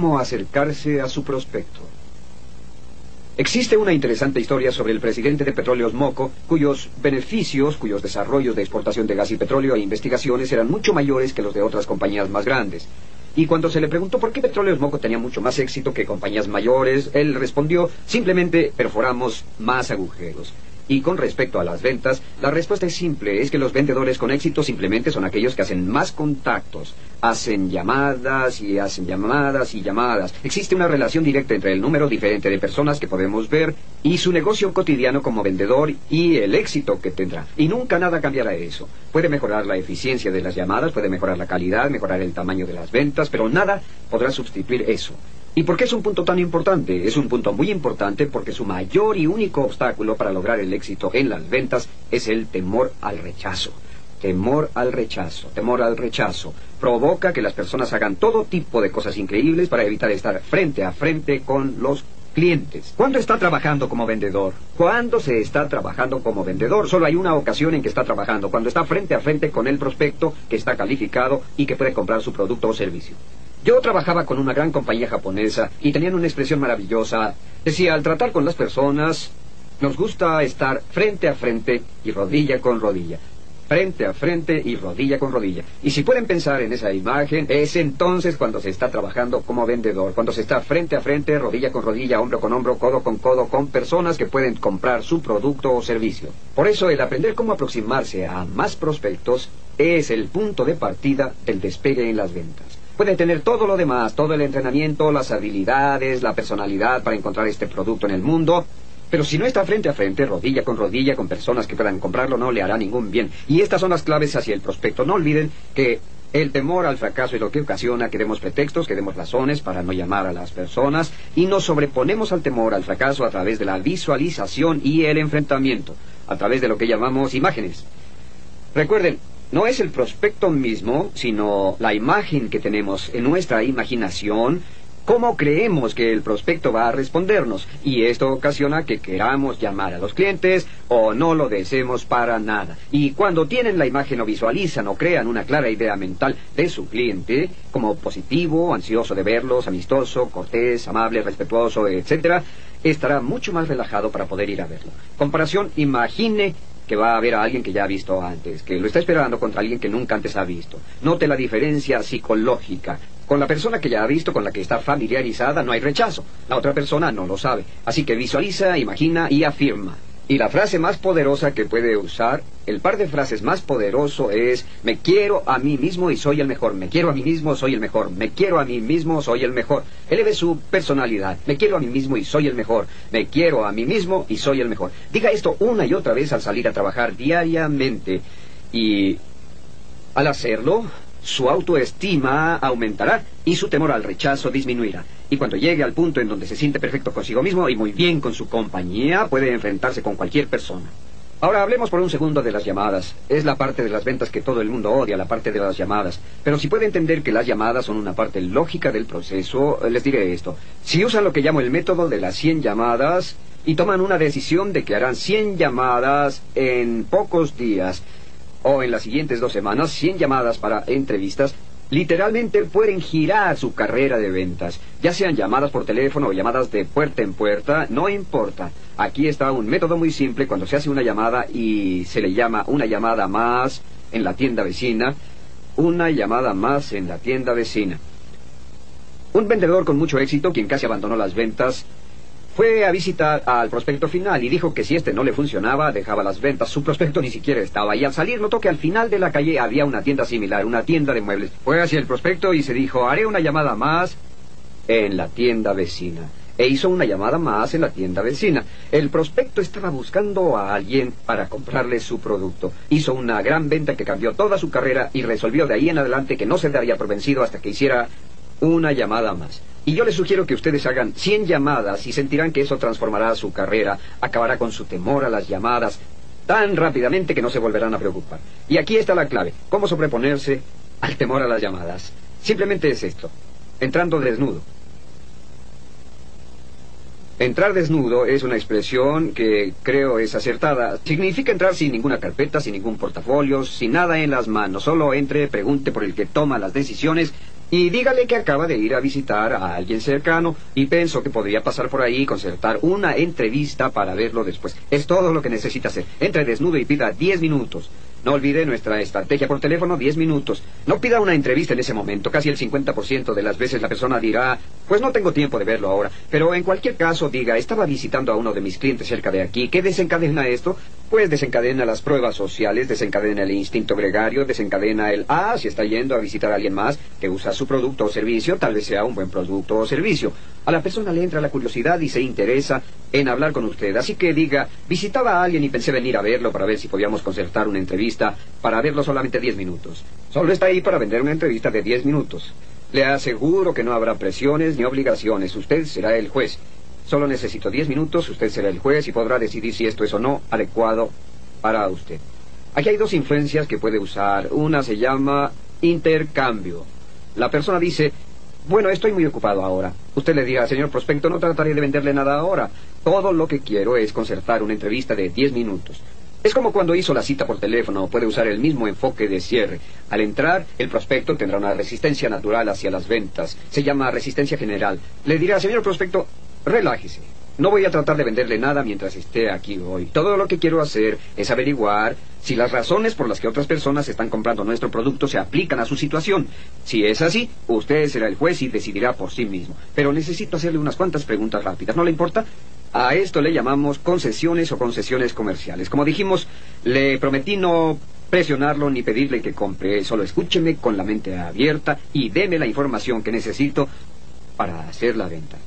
cómo acercarse a su prospecto. Existe una interesante historia sobre el presidente de Petróleos Moco, cuyos beneficios, cuyos desarrollos de exportación de gas y petróleo e investigaciones eran mucho mayores que los de otras compañías más grandes. Y cuando se le preguntó por qué Petróleos Moco tenía mucho más éxito que compañías mayores, él respondió, simplemente perforamos más agujeros. Y con respecto a las ventas, la respuesta es simple, es que los vendedores con éxito simplemente son aquellos que hacen más contactos, hacen llamadas y hacen llamadas y llamadas. Existe una relación directa entre el número diferente de personas que podemos ver y su negocio cotidiano como vendedor y el éxito que tendrá. Y nunca nada cambiará eso. Puede mejorar la eficiencia de las llamadas, puede mejorar la calidad, mejorar el tamaño de las ventas, pero nada podrá sustituir eso. ¿Y por qué es un punto tan importante? Es un punto muy importante porque su mayor y único obstáculo para lograr el éxito en las ventas es el temor al rechazo. Temor al rechazo, temor al rechazo. Provoca que las personas hagan todo tipo de cosas increíbles para evitar estar frente a frente con los clientes. ¿Cuándo está trabajando como vendedor? ¿Cuándo se está trabajando como vendedor? Solo hay una ocasión en que está trabajando, cuando está frente a frente con el prospecto que está calificado y que puede comprar su producto o servicio. Yo trabajaba con una gran compañía japonesa y tenían una expresión maravillosa. Decía, al tratar con las personas, nos gusta estar frente a frente y rodilla con rodilla. Frente a frente y rodilla con rodilla. Y si pueden pensar en esa imagen, es entonces cuando se está trabajando como vendedor, cuando se está frente a frente, rodilla con rodilla, hombro con hombro, codo con codo, con personas que pueden comprar su producto o servicio. Por eso el aprender cómo aproximarse a más prospectos es el punto de partida del despegue en las ventas. Puede tener todo lo demás, todo el entrenamiento, las habilidades, la personalidad para encontrar este producto en el mundo. Pero si no está frente a frente, rodilla con rodilla, con personas que puedan comprarlo, no le hará ningún bien. Y estas son las claves hacia el prospecto. No olviden que el temor al fracaso es lo que ocasiona que demos pretextos, que demos razones para no llamar a las personas y nos sobreponemos al temor al fracaso a través de la visualización y el enfrentamiento, a través de lo que llamamos imágenes. Recuerden, no es el prospecto mismo, sino la imagen que tenemos en nuestra imaginación, cómo creemos que el prospecto va a respondernos. Y esto ocasiona que queramos llamar a los clientes o no lo deseemos para nada. Y cuando tienen la imagen o visualizan o crean una clara idea mental de su cliente, como positivo, ansioso de verlos, amistoso, cortés, amable, respetuoso, etc., estará mucho más relajado para poder ir a verlo. Comparación, imagine que va a ver a alguien que ya ha visto antes, que lo está esperando contra alguien que nunca antes ha visto. Note la diferencia psicológica. Con la persona que ya ha visto, con la que está familiarizada, no hay rechazo. La otra persona no lo sabe. Así que visualiza, imagina y afirma. Y la frase más poderosa que puede usar, el par de frases más poderoso es, me quiero a mí mismo y soy el mejor, me quiero a mí mismo, soy el mejor, me quiero a mí mismo, soy el mejor. Eleve su personalidad, me quiero a mí mismo y soy el mejor, me quiero a mí mismo y soy el mejor. Diga esto una y otra vez al salir a trabajar diariamente y al hacerlo, su autoestima aumentará y su temor al rechazo disminuirá. Y cuando llegue al punto en donde se siente perfecto consigo mismo y muy bien con su compañía, puede enfrentarse con cualquier persona. Ahora hablemos por un segundo de las llamadas. Es la parte de las ventas que todo el mundo odia, la parte de las llamadas. Pero si puede entender que las llamadas son una parte lógica del proceso, les diré esto. Si usan lo que llamo el método de las 100 llamadas y toman una decisión de que harán 100 llamadas en pocos días, o en las siguientes dos semanas 100 llamadas para entrevistas, literalmente pueden girar su carrera de ventas, ya sean llamadas por teléfono o llamadas de puerta en puerta, no importa. Aquí está un método muy simple cuando se hace una llamada y se le llama una llamada más en la tienda vecina, una llamada más en la tienda vecina. Un vendedor con mucho éxito, quien casi abandonó las ventas, fue a visitar al prospecto final y dijo que si este no le funcionaba, dejaba las ventas. Su prospecto ni siquiera estaba. Y al salir notó que al final de la calle había una tienda similar, una tienda de muebles. Fue hacia el prospecto y se dijo, haré una llamada más en la tienda vecina. E hizo una llamada más en la tienda vecina. El prospecto estaba buscando a alguien para comprarle su producto. Hizo una gran venta que cambió toda su carrera y resolvió de ahí en adelante que no se daría por vencido hasta que hiciera una llamada más. Y yo les sugiero que ustedes hagan 100 llamadas y sentirán que eso transformará su carrera, acabará con su temor a las llamadas tan rápidamente que no se volverán a preocupar. Y aquí está la clave, cómo sobreponerse al temor a las llamadas. Simplemente es esto, entrando desnudo. Entrar desnudo es una expresión que creo es acertada. Significa entrar sin ninguna carpeta, sin ningún portafolio, sin nada en las manos. Solo entre, pregunte por el que toma las decisiones Y dígale que acaba de ir a visitar a alguien cercano y pienso que podría pasar por ahí y concertar una entrevista para verlo después. Es todo lo que necesita hacer. Entre desnudo y pida diez minutos. No olvide nuestra estrategia por teléfono, diez minutos. No pida una entrevista en ese momento. Casi el 50% de las veces la persona dirá, pues no tengo tiempo de verlo ahora. Pero en cualquier caso diga, estaba visitando a uno de mis clientes cerca de aquí. ¿Qué desencadena esto? Pues desencadena las pruebas sociales, desencadena el instinto gregario, desencadena el, ah, si está yendo a visitar a alguien más que usa su producto o servicio, tal vez sea un buen producto o servicio. A la persona le entra la curiosidad y se interesa en hablar con usted. Así que diga, visitaba a alguien y pensé venir a verlo para ver si podíamos concertar una entrevista para verlo solamente diez minutos. Solo está ahí para vender una entrevista de diez minutos. Le aseguro que no habrá presiones ni obligaciones. Usted será el juez. Solo necesito diez minutos, usted será el juez y podrá decidir si esto es o no adecuado para usted. Aquí hay dos influencias que puede usar. Una se llama intercambio. La persona dice, bueno, estoy muy ocupado ahora. Usted le diga, señor prospecto, no trataré de venderle nada ahora. Todo lo que quiero es concertar una entrevista de diez minutos. Es como cuando hizo la cita por teléfono, puede usar el mismo enfoque de cierre. Al entrar, el prospecto tendrá una resistencia natural hacia las ventas. Se llama resistencia general. Le dirá, señor prospecto, relájese. No voy a tratar de venderle nada mientras esté aquí hoy. Todo lo que quiero hacer es averiguar si las razones por las que otras personas están comprando nuestro producto se aplican a su situación. Si es así, usted será el juez y decidirá por sí mismo. Pero necesito hacerle unas cuantas preguntas rápidas. ¿No le importa? A esto le llamamos concesiones o concesiones comerciales. Como dijimos, le prometí no presionarlo ni pedirle que compre, solo escúcheme con la mente abierta y deme la información que necesito para hacer la venta.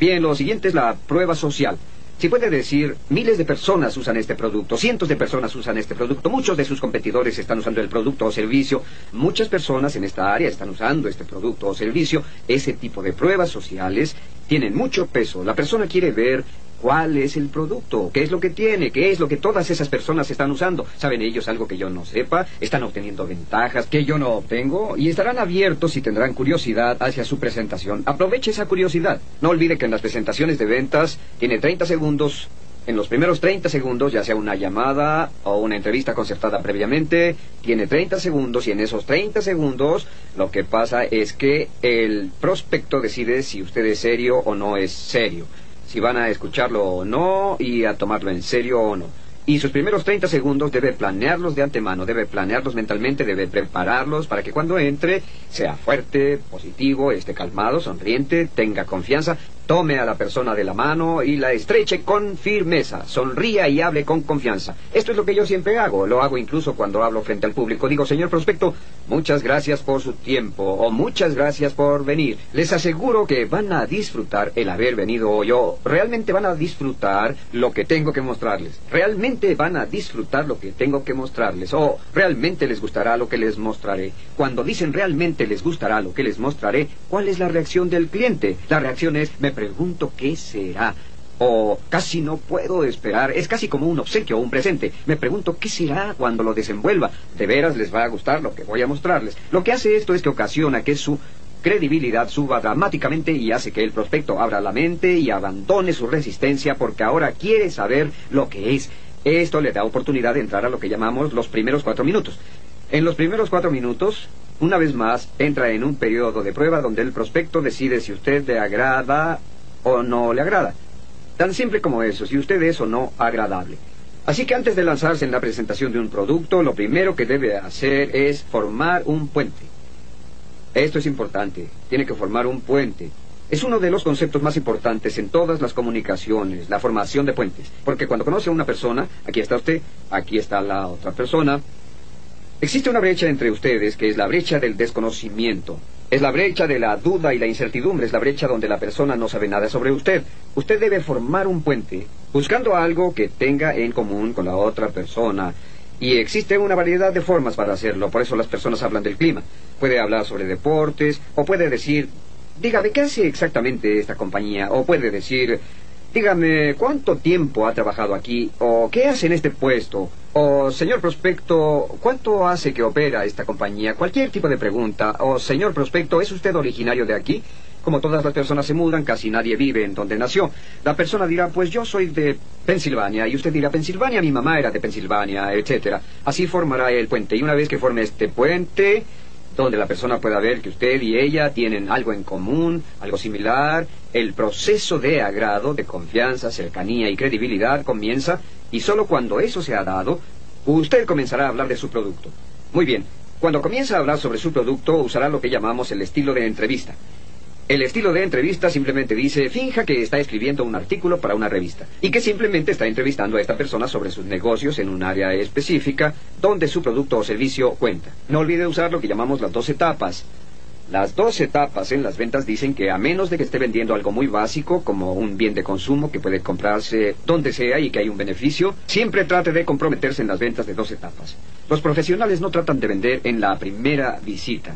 Bien, lo siguiente es la prueba social. Si puede decir, miles de personas usan este producto, cientos de personas usan este producto, muchos de sus competidores están usando el producto o servicio, muchas personas en esta área están usando este producto o servicio, ese tipo de pruebas sociales tienen mucho peso. La persona quiere ver cuál es el producto, qué es lo que tiene, qué es lo que todas esas personas están usando. ¿Saben ellos algo que yo no sepa? ¿Están obteniendo ventajas que yo no obtengo? Y estarán abiertos y tendrán curiosidad hacia su presentación. Aproveche esa curiosidad. No olvide que en las presentaciones de ventas tiene 30 segundos en los primeros 30 segundos, ya sea una llamada o una entrevista concertada previamente, tiene 30 segundos y en esos 30 segundos lo que pasa es que el prospecto decide si usted es serio o no es serio si van a escucharlo o no y a tomarlo en serio o no. Y sus primeros 30 segundos debe planearlos de antemano, debe planearlos mentalmente, debe prepararlos para que cuando entre sea fuerte, positivo, esté calmado, sonriente, tenga confianza, Tome a la persona de la mano y la estreche con firmeza. Sonría y hable con confianza. Esto es lo que yo siempre hago. Lo hago incluso cuando hablo frente al público. Digo, señor prospecto, muchas gracias por su tiempo o muchas gracias por venir. Les aseguro que van a disfrutar el haber venido hoy o realmente van a disfrutar lo que tengo que mostrarles. Realmente van a disfrutar lo que tengo que mostrarles o realmente les gustará lo que les mostraré. Cuando dicen realmente les gustará lo que les mostraré, ¿cuál es la reacción del cliente? La reacción es, me pregunto qué será. O casi no puedo esperar. Es casi como un obsequio o un presente. Me pregunto qué será cuando lo desenvuelva. De veras les va a gustar lo que voy a mostrarles. Lo que hace esto es que ocasiona que su credibilidad suba dramáticamente y hace que el prospecto abra la mente y abandone su resistencia porque ahora quiere saber lo que es. Esto le da oportunidad de entrar a lo que llamamos los primeros cuatro minutos. En los primeros cuatro minutos, una vez más, entra en un periodo de prueba donde el prospecto decide si usted le agrada o no le agrada. Tan simple como eso, si usted es o no agradable. Así que antes de lanzarse en la presentación de un producto, lo primero que debe hacer es formar un puente. Esto es importante, tiene que formar un puente. Es uno de los conceptos más importantes en todas las comunicaciones, la formación de puentes. Porque cuando conoce a una persona, aquí está usted, aquí está la otra persona, Existe una brecha entre ustedes que es la brecha del desconocimiento. Es la brecha de la duda y la incertidumbre, es la brecha donde la persona no sabe nada sobre usted. Usted debe formar un puente buscando algo que tenga en común con la otra persona. Y existe una variedad de formas para hacerlo, por eso las personas hablan del clima. Puede hablar sobre deportes, o puede decir, dígame, ¿qué hace exactamente esta compañía? O puede decir, dígame, ¿cuánto tiempo ha trabajado aquí? ¿O qué hace en este puesto? O, señor prospecto, ¿cuánto hace que opera esta compañía? Cualquier tipo de pregunta. O, señor prospecto, ¿es usted originario de aquí? Como todas las personas se mudan, casi nadie vive en donde nació. La persona dirá, pues yo soy de Pensilvania, y usted dirá, Pensilvania, mi mamá era de Pensilvania, etcétera. Así formará el puente. Y una vez que forme este puente, donde la persona pueda ver que usted y ella tienen algo en común, algo similar. El proceso de agrado, de confianza, cercanía y credibilidad comienza y solo cuando eso se ha dado, usted comenzará a hablar de su producto. Muy bien, cuando comienza a hablar sobre su producto usará lo que llamamos el estilo de entrevista. El estilo de entrevista simplemente dice, finja que está escribiendo un artículo para una revista y que simplemente está entrevistando a esta persona sobre sus negocios en un área específica donde su producto o servicio cuenta. No olvide usar lo que llamamos las dos etapas. Las dos etapas en las ventas dicen que a menos de que esté vendiendo algo muy básico, como un bien de consumo que puede comprarse donde sea y que hay un beneficio, siempre trate de comprometerse en las ventas de dos etapas. Los profesionales no tratan de vender en la primera visita.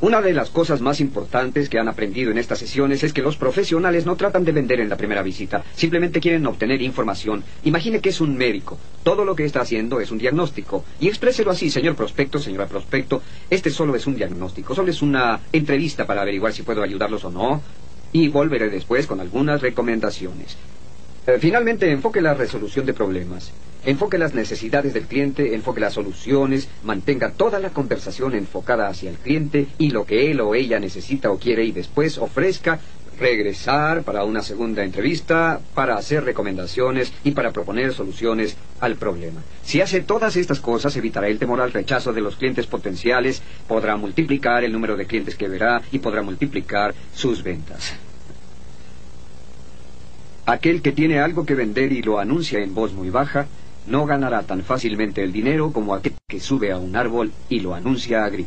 Una de las cosas más importantes que han aprendido en estas sesiones es que los profesionales no tratan de vender en la primera visita, simplemente quieren obtener información. Imagine que es un médico. Todo lo que está haciendo es un diagnóstico. Y expréselo así, señor prospecto, señora prospecto. Este solo es un diagnóstico, solo es una entrevista para averiguar si puedo ayudarlos o no. Y volveré después con algunas recomendaciones. Eh, finalmente, enfoque la resolución de problemas. Enfoque las necesidades del cliente, enfoque las soluciones, mantenga toda la conversación enfocada hacia el cliente y lo que él o ella necesita o quiere y después ofrezca regresar para una segunda entrevista, para hacer recomendaciones y para proponer soluciones al problema. Si hace todas estas cosas, evitará el temor al rechazo de los clientes potenciales, podrá multiplicar el número de clientes que verá y podrá multiplicar sus ventas. Aquel que tiene algo que vender y lo anuncia en voz muy baja, no ganará tan fácilmente el dinero como aquel que sube a un árbol y lo anuncia a gritos.